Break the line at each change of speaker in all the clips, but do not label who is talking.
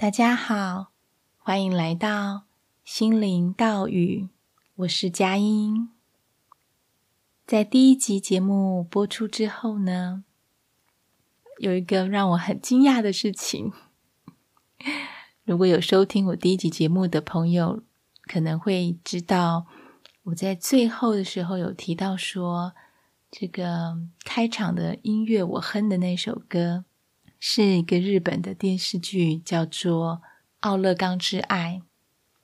大家好，欢迎来到心灵道语，我是佳音。在第一集节目播出之后呢，有一个让我很惊讶的事情。如果有收听我第一集节目的朋友，可能会知道我在最后的时候有提到说，这个开场的音乐我哼的那首歌是一个日本的电视剧，叫做《奥勒冈之爱》。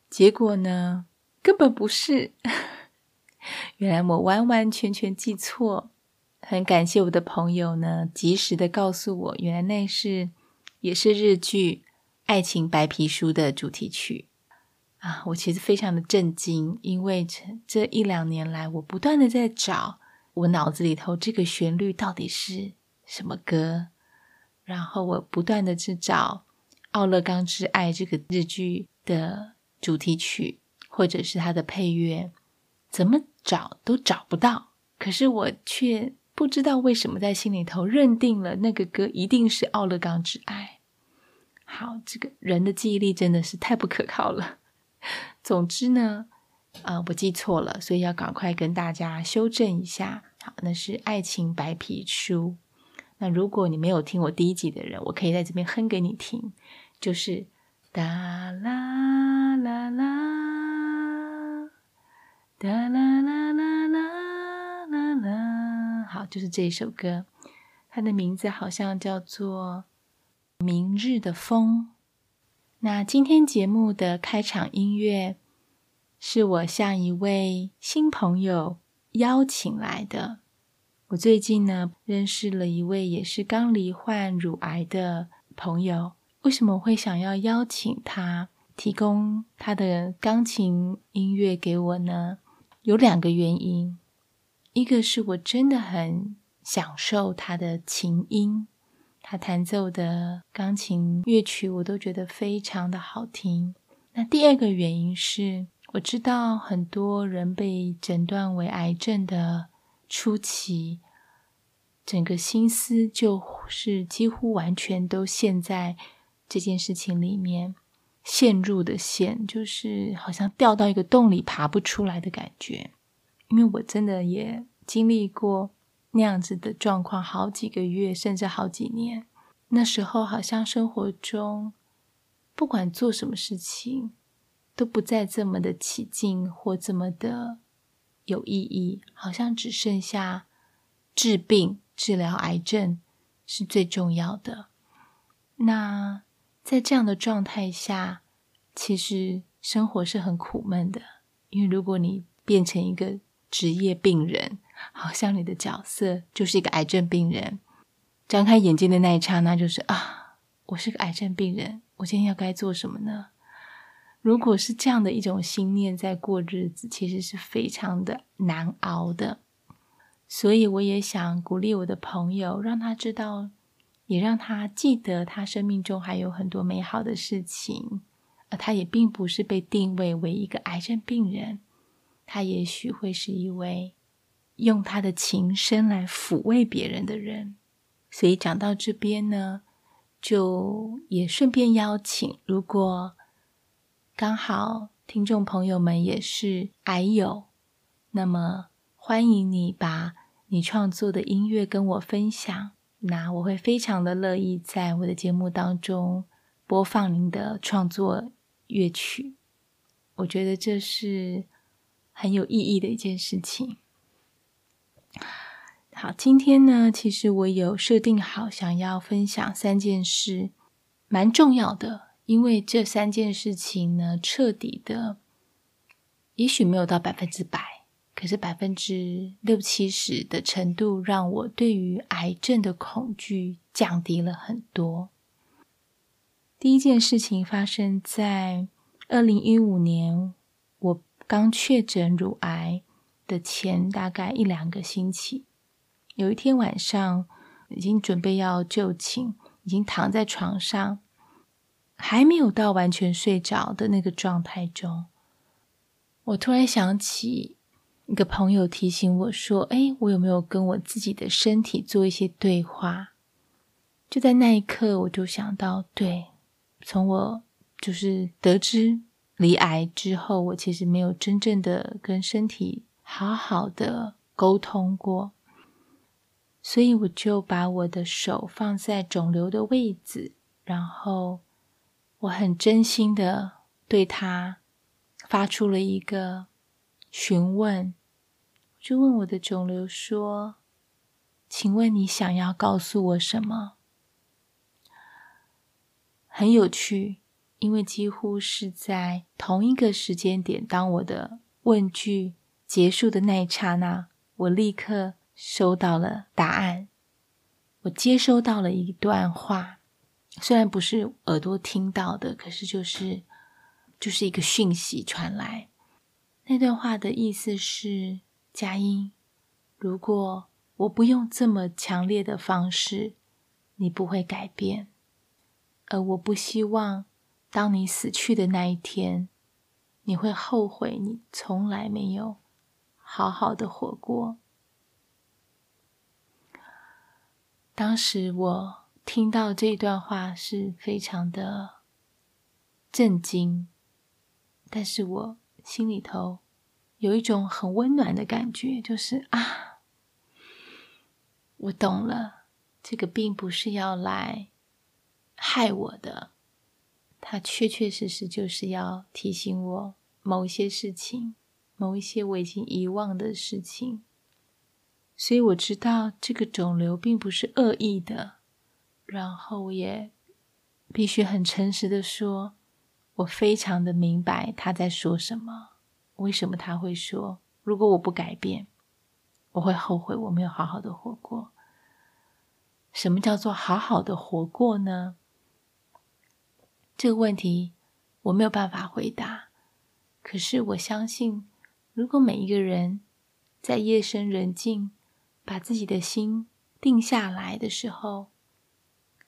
结果呢，根本不是。原来我完完全全记错，很感谢我的朋友呢，及时的告诉我，原来那是也是日剧《爱情白皮书》的主题曲啊！我其实非常的震惊，因为这这一两年来，我不断的在找我脑子里头这个旋律到底是什么歌，然后我不断的去找《奥勒冈之爱》这个日剧的主题曲，或者是它的配乐。怎么找都找不到，可是我却不知道为什么在心里头认定了那个歌一定是《奥勒冈之爱》。好，这个人的记忆力真的是太不可靠了。总之呢，啊、我记错了，所以要赶快跟大家修正一下。好，那是《爱情白皮书》。那如果你没有听我第一集的人，我可以在这边哼给你听，就是哒啦啦啦。哒啦啦啦啦啦啦，好，就是这首歌，它的名字好像叫做《明日的风》。那今天节目的开场音乐是我向一位新朋友邀请来的。我最近呢认识了一位也是刚罹患乳癌的朋友，为什么会想要邀请他提供他的钢琴音乐给我呢？有两个原因，一个是我真的很享受他的琴音，他弹奏的钢琴乐曲我都觉得非常的好听。那第二个原因是，我知道很多人被诊断为癌症的初期，整个心思就是几乎完全都陷在这件事情里面。陷入的陷，就是好像掉到一个洞里爬不出来的感觉。因为我真的也经历过那样子的状况，好几个月，甚至好几年。那时候好像生活中不管做什么事情，都不再这么的起劲或这么的有意义，好像只剩下治病、治疗癌症是最重要的。那。在这样的状态下，其实生活是很苦闷的。因为如果你变成一个职业病人，好像你的角色就是一个癌症病人，张开眼睛的那一刹那，就是啊，我是个癌症病人，我今天要该做什么呢？如果是这样的一种心念在过日子，其实是非常的难熬的。所以我也想鼓励我的朋友，让他知道。也让他记得，他生命中还有很多美好的事情，而他也并不是被定位为一个癌症病人，他也许会是一位用他的琴声来抚慰别人的人。所以讲到这边呢，就也顺便邀请，如果刚好听众朋友们也是癌友，那么欢迎你把你创作的音乐跟我分享。那我会非常的乐意在我的节目当中播放您的创作乐曲，我觉得这是很有意义的一件事情。好，今天呢，其实我有设定好想要分享三件事，蛮重要的，因为这三件事情呢，彻底的，也许没有到百分之百。可是百分之六七十的程度，让我对于癌症的恐惧降低了很多。第一件事情发生在二零一五年，我刚确诊乳癌的前大概一两个星期。有一天晚上，已经准备要就寝，已经躺在床上，还没有到完全睡着的那个状态中，我突然想起。一个朋友提醒我说：“哎，我有没有跟我自己的身体做一些对话？”就在那一刻，我就想到，对，从我就是得知离癌之后，我其实没有真正的跟身体好好的沟通过，所以我就把我的手放在肿瘤的位置，然后我很真心的对他发出了一个询问，就问我的肿瘤说：“请问你想要告诉我什么？”很有趣，因为几乎是在同一个时间点，当我的问句结束的那一刹那，我立刻收到了答案。我接收到了一段话，虽然不是耳朵听到的，可是就是就是一个讯息传来。那段话的意思是：佳音，如果我不用这么强烈的方式，你不会改变。而我不希望，当你死去的那一天，你会后悔你从来没有好好的活过。当时我听到这段话是非常的震惊，但是我心里头有一种很温暖的感觉，就是啊，我懂了，这个并不是要来。害我的，他确确实实就是要提醒我某一些事情，某一些我已经遗忘的事情。所以我知道这个肿瘤并不是恶意的，然后我也必须很诚实的说，我非常的明白他在说什么，为什么他会说，如果我不改变，我会后悔我没有好好的活过。什么叫做好好的活过呢？这个问题我没有办法回答，可是我相信，如果每一个人在夜深人静，把自己的心定下来的时候，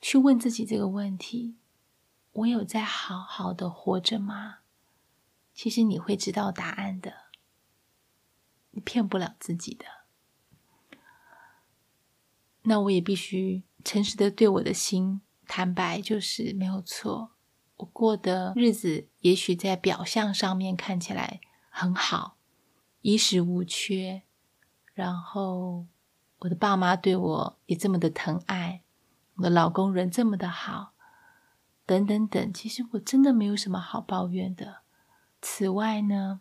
去问自己这个问题：我有在好好的活着吗？其实你会知道答案的，你骗不了自己的。那我也必须诚实的对我的心坦白，就是没有错。我过的日子，也许在表象上面看起来很好，衣食无缺，然后我的爸妈对我也这么的疼爱，我的老公人这么的好，等等等，其实我真的没有什么好抱怨的。此外呢，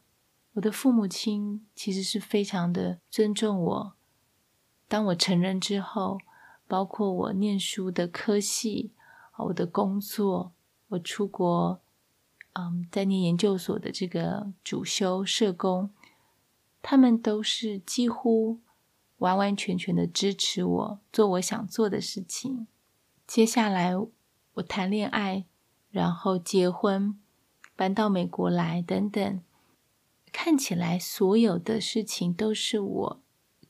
我的父母亲其实是非常的尊重我。当我成人之后，包括我念书的科系，我的工作。我出国，嗯，在念研究所的这个主修社工，他们都是几乎完完全全的支持我做我想做的事情。接下来我谈恋爱，然后结婚，搬到美国来，等等，看起来所有的事情都是我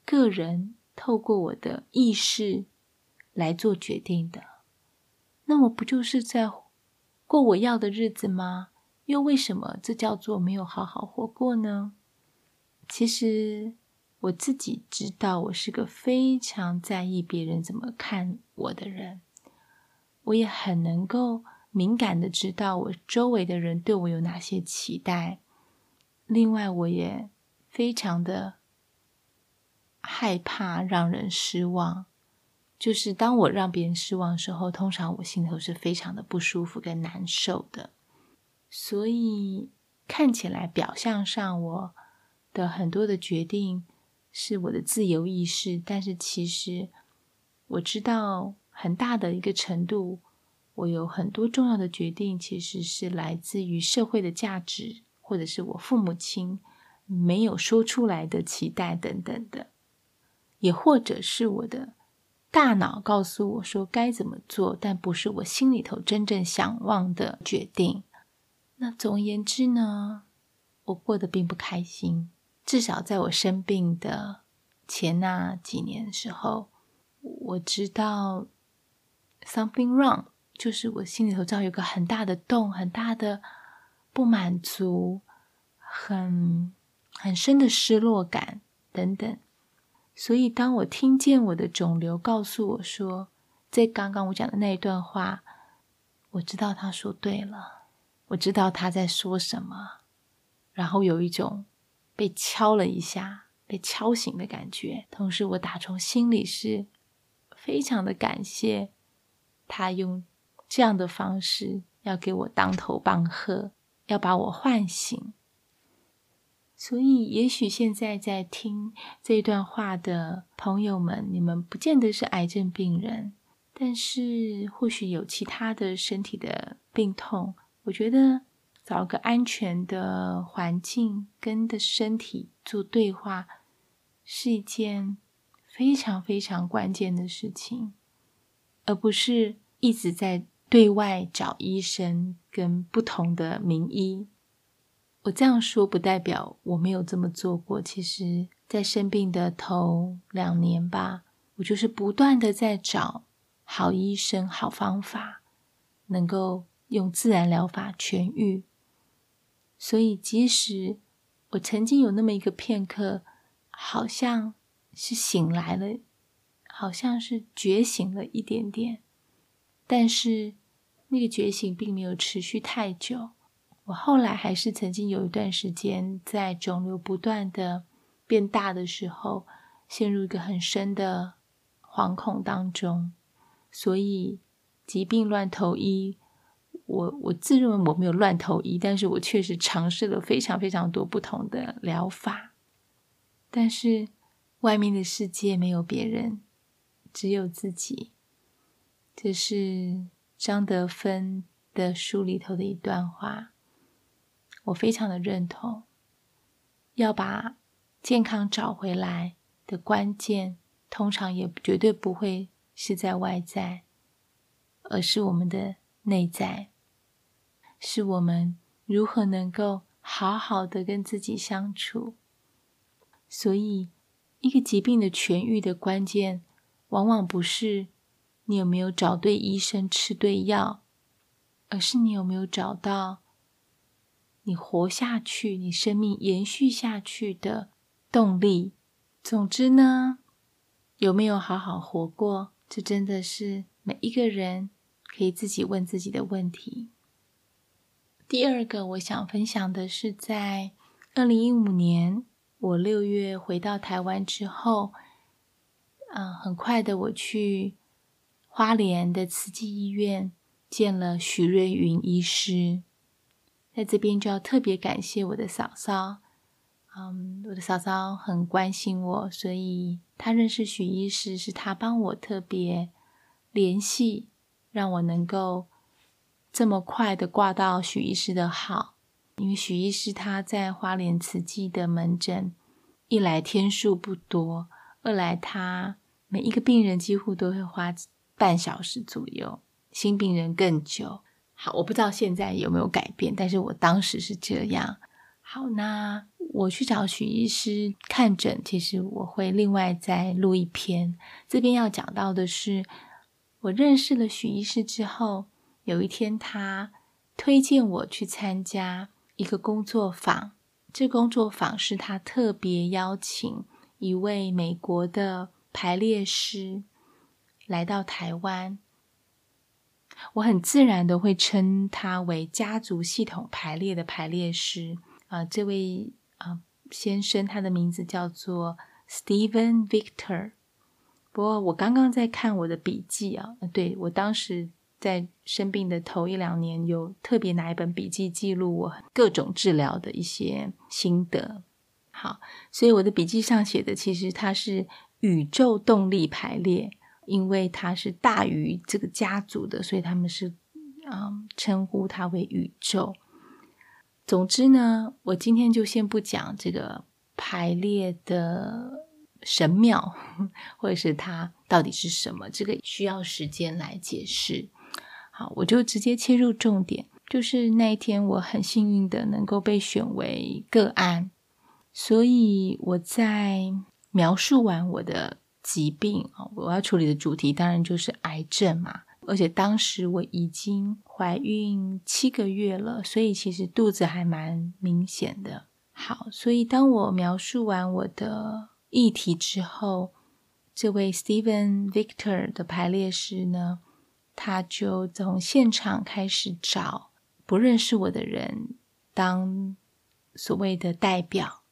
个人透过我的意识来做决定的。那我不就是在过我要的日子吗？又为什么这叫做没有好好活过呢？其实我自己知道，我是个非常在意别人怎么看我的人。我也很能够敏感的知道我周围的人对我有哪些期待。另外，我也非常的害怕让人失望。就是当我让别人失望的时候，通常我心头是非常的不舒服跟难受的。所以看起来表象上我的很多的决定是我的自由意识，但是其实我知道很大的一个程度，我有很多重要的决定其实是来自于社会的价值，或者是我父母亲没有说出来的期待等等的，也或者是我的。大脑告诉我说该怎么做，但不是我心里头真正想望的决定。那总而言之呢，我过得并不开心。至少在我生病的前那几年时候，我知道 something wrong，就是我心里头知道有个很大的洞，很大的不满足，很很深的失落感等等。所以，当我听见我的肿瘤告诉我说，在刚刚我讲的那一段话，我知道他说对了。我知道他在说什么，然后有一种被敲了一下、被敲醒的感觉。同时，我打从心里是非常的感谢他用这样的方式要给我当头棒喝，要把我唤醒。所以，也许现在在听这段话的朋友们，你们不见得是癌症病人，但是或许有其他的身体的病痛。我觉得找个安全的环境，跟的身体做对话，是一件非常非常关键的事情，而不是一直在对外找医生跟不同的名医。我这样说不代表我没有这么做过。其实，在生病的头两年吧，我就是不断的在找好医生、好方法，能够用自然疗法痊愈。所以，即使我曾经有那么一个片刻，好像是醒来了，好像是觉醒了一点点，但是那个觉醒并没有持续太久。我后来还是曾经有一段时间，在肿瘤不断的变大的时候，陷入一个很深的惶恐当中。所以疾病乱投医，我我自认为我没有乱投医，但是我确实尝试了非常非常多不同的疗法。但是外面的世界没有别人，只有自己。这是张德芬的书里头的一段话。我非常的认同，要把健康找回来的关键，通常也绝对不会是在外在，而是我们的内在，是我们如何能够好好的跟自己相处。所以，一个疾病的痊愈的关键，往往不是你有没有找对医生、吃对药，而是你有没有找到。你活下去，你生命延续下去的动力。总之呢，有没有好好活过，这真的是每一个人可以自己问自己的问题。第二个，我想分享的是，在二零一五年，我六月回到台湾之后，嗯，很快的我去花莲的慈济医院见了许瑞云医师。在这边就要特别感谢我的嫂嫂，嗯，我的嫂嫂很关心我，所以她认识许医师，是她帮我特别联系，让我能够这么快的挂到许医师的号。因为许医师他在花莲慈济的门诊，一来天数不多，二来他每一个病人几乎都会花半小时左右，新病人更久。好，我不知道现在有没有改变，但是我当时是这样。好，那我去找许医师看诊，其实我会另外再录一篇。这边要讲到的是，我认识了许医师之后，有一天他推荐我去参加一个工作坊。这工作坊是他特别邀请一位美国的排列师来到台湾。我很自然的会称他为家族系统排列的排列师啊、这位啊、先生，他的名字叫做 Steven Victor。不过我刚刚在看我的笔记啊，对，我当时在生病的头一两年，有特别拿一本笔记记录我各种治疗的一些心得。好，所以我的笔记上写的其实他是宇宙动力排列。因为它是大于这个家族的，所以他们是嗯称呼它为宇宙。总之呢，我今天就先不讲这个排列的神妙，或者是它到底是什么，这个需要时间来解释。好，我就直接切入重点，就是那一天我很幸运的能够被选为个案，所以我在描述完我的。疾病啊，我要处理的主题当然就是癌症嘛。而且当时我已经怀孕七个月了，所以其实肚子还蛮明显的。好，所以当我描述完我的议题之后，这位 Steven Victor 的排列师呢，他就从现场开始找不认识我的人当所谓的代表，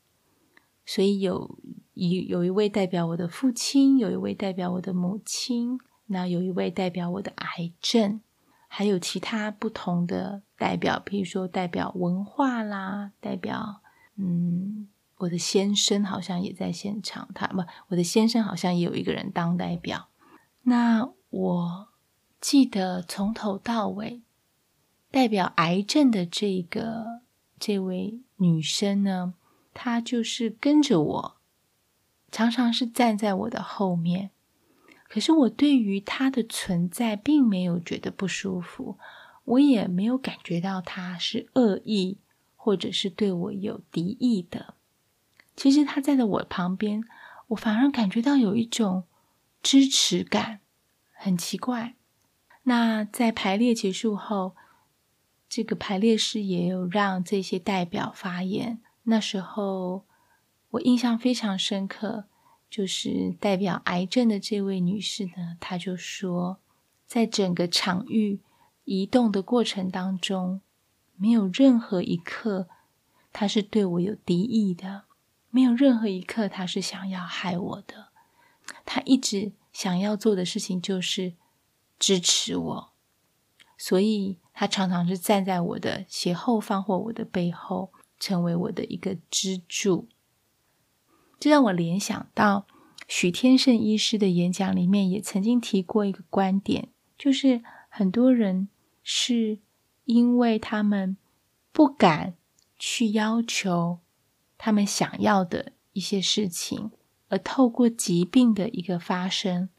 所以有有有一位代表我的父亲，有一位代表我的母亲，那有一位代表我的癌症，还有其他不同的代表，譬如说代表文化啦，代表嗯。我的先生好像也在现场，他不，我的先生好像也有一个人当代表。那我记得从头到尾，代表癌症的这个这位女生呢，她就是跟着我，常常是站在我的后面。可是我对于他的存在并没有觉得不舒服，我也没有感觉到他是恶意，或者是对我有敌意的。其实他站在我旁边，我反而感觉到有一种支持感，很奇怪。那在排列结束后，这个排列师也有让这些代表发言。那时候我印象非常深刻，就是代表癌症的这位女士呢，她就说，在整个场域移动的过程当中，没有任何一刻她是对我有敌意的。没有任何一刻，她是想要害我的。她一直想要做的事情就是支持我，所以她常常是站在我的斜后方或我的背后，成为我的一个支柱。这让我联想到许天胜医师的演讲里面也曾经提过一个观点，就是很多人是因为他们不敢去要求。他们想要的一些事情，而透过疾病的一个发生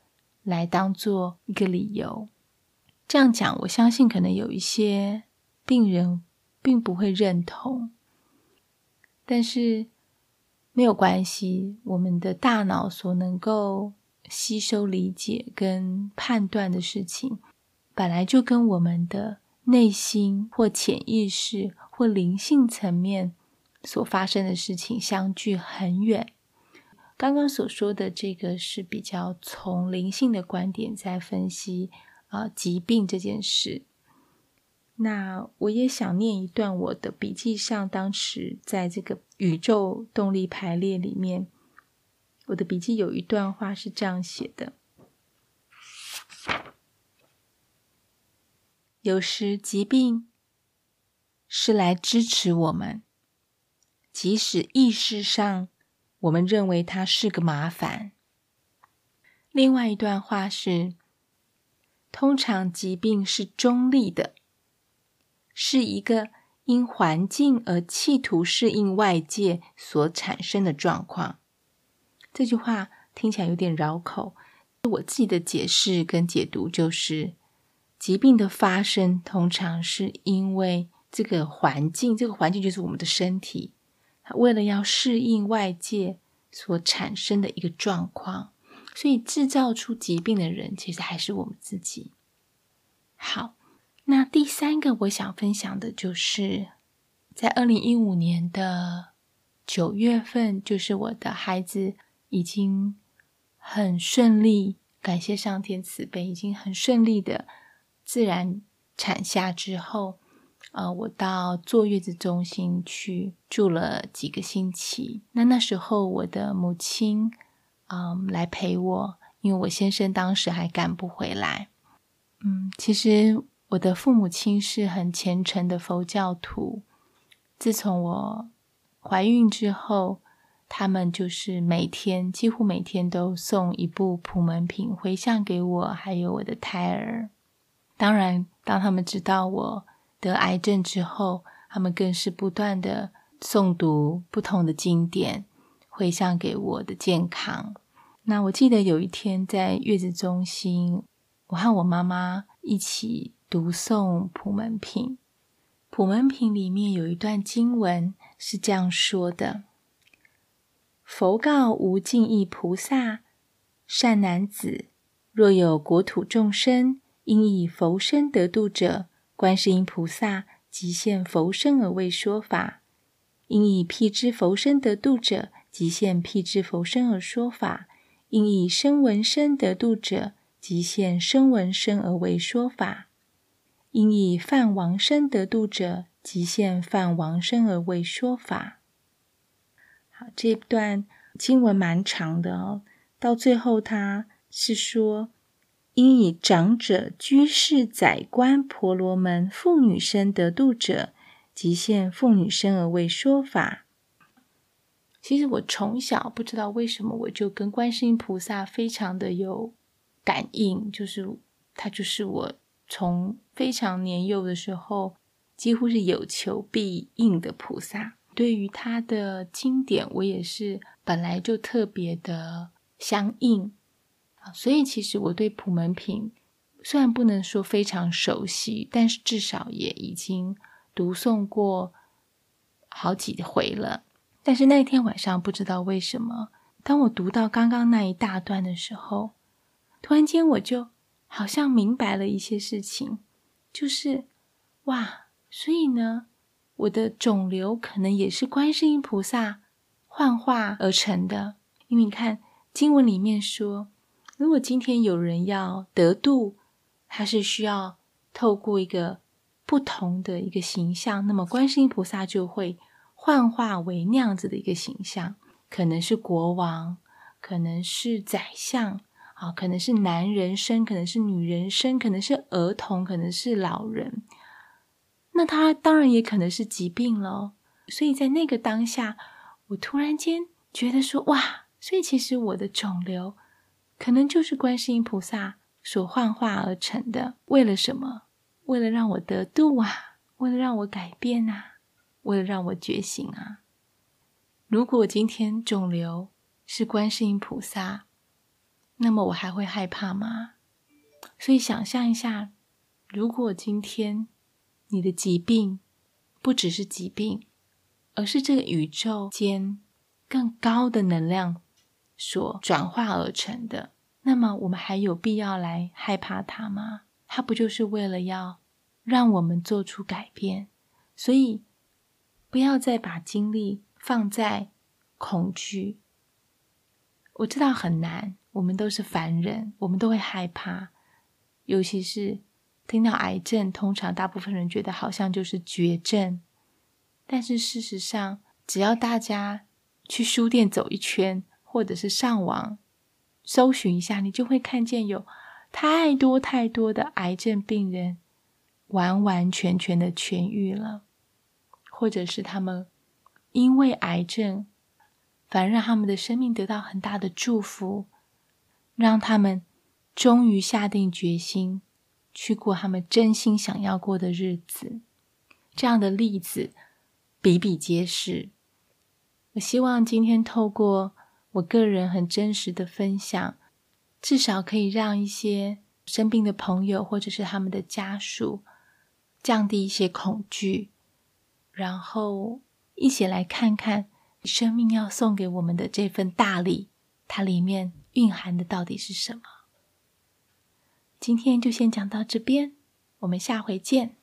来当做一个理由。这样讲，我相信可能有一些病人并不会认同，但是没有关系。我们的大脑所能够吸收、理解跟判断的事情，本来就跟我们的内心或潜意识或灵性层面。所发生的事情相距很远。刚刚所说的这个是比较从灵性的观点在分析啊、疾病这件事。那我也想念一段我的笔记上，当时在这个宇宙动力排列里面，我的笔记有一段话是这样写的：有时疾病是来支持我们。即使意识上，我们认为它是个麻烦。另外一段话是：通常疾病是中立的，是一个因环境而企图适应外界所产生的状况。这句话听起来有点绕口，我自己的解释跟解读就是：疾病的发生通常是因为这个环境，这个环境就是我们的身体。它为了要适应外界所产生的一个状况，所以制造出疾病的人其实还是我们自己。好，那第三个我想分享的就是，在二零一五年的九月份，就是我的孩子已经很顺利，感谢上天慈悲，已经很顺利的自然产下之后。呃，我到坐月子中心去住了几个星期。那那时候，我的母亲，嗯、来陪我，因为我先生当时还赶不回来。嗯，其实我的父母亲是很虔诚的佛教徒。自从我怀孕之后，他们就是每天，几乎每天都送一部普门品回向给我，还有我的胎儿。当然，当他们知道我得癌症之后，他们更是不断的诵读不同的经典，回向给我的健康。那我记得有一天在月子中心，我和我妈妈一起读诵普门品。普门品里面有一段经文是这样说的：“佛告无尽意菩萨，善男子，若有国土众生，应以佛身得度者。”观世音菩萨即现佛身而为说法，应以辟支佛身得度者，即现辟支佛身而说法；应以声闻身得度者，即现声闻身而为说法；应以犯往生得度者，即现犯往生而为说法。好，这段经文蛮长的哦，到最后他是说，应以长者、居士、宰官、婆罗门、妇女身得度者，即现妇女身而为说法。其实我从小不知道为什么，我就跟观世音菩萨非常的有感应，就是他就是我从非常年幼的时候，几乎是有求必应的菩萨。对于他的经典，我也是本来就特别的相应。所以，其实我对普门品虽然不能说非常熟悉，但是至少也已经读诵过好几回了。但是那天晚上，不知道为什么，当我读到刚刚那一大段的时候，突然间我就好像明白了一些事情，就是哇，所以呢，我的肿瘤可能也是观世音菩萨幻化而成的，因为你看经文里面说。如果今天有人要得度，他是需要透过一个不同的一个形象，那么观世音菩萨就会幻化为那样子的一个形象，可能是国王，可能是宰相，啊，可能是男人生，可能是女人生，可能是儿童，可能是老人。那他当然也可能是疾病了。所以在那个当下，我突然间觉得说，哇，所以其实我的肿瘤。可能就是观世音菩萨所幻化而成的，为了什么？为了让我得度啊，为了让我改变啊，为了让我觉醒啊。如果今天肿瘤是观世音菩萨，那么我还会害怕吗？所以想象一下，如果今天你的疾病不只是疾病，而是这个宇宙间更高的能量。所转化而成的，那么我们还有必要来害怕它吗？它不就是为了要让我们做出改变？所以不要再把精力放在恐惧。我知道很难，我们都是凡人，我们都会害怕，尤其是听到癌症，通常大部分人觉得好像就是绝症，但是事实上，只要大家去书店走一圈。或者是上网搜寻一下，你就会看见有太多太多的癌症病人完完全全的痊愈了，或者是他们因为癌症，反而让他们的生命得到很大的祝福，让他们终于下定决心去过他们真心想要过的日子。这样的例子比比皆是。我希望今天透过。我个人很真实的分享，至少可以让一些生病的朋友或者是他们的家属降低一些恐惧，然后一起来看看生命要送给我们的这份大礼，它里面蕴含的到底是什么。今天就先讲到这边，我们下回见。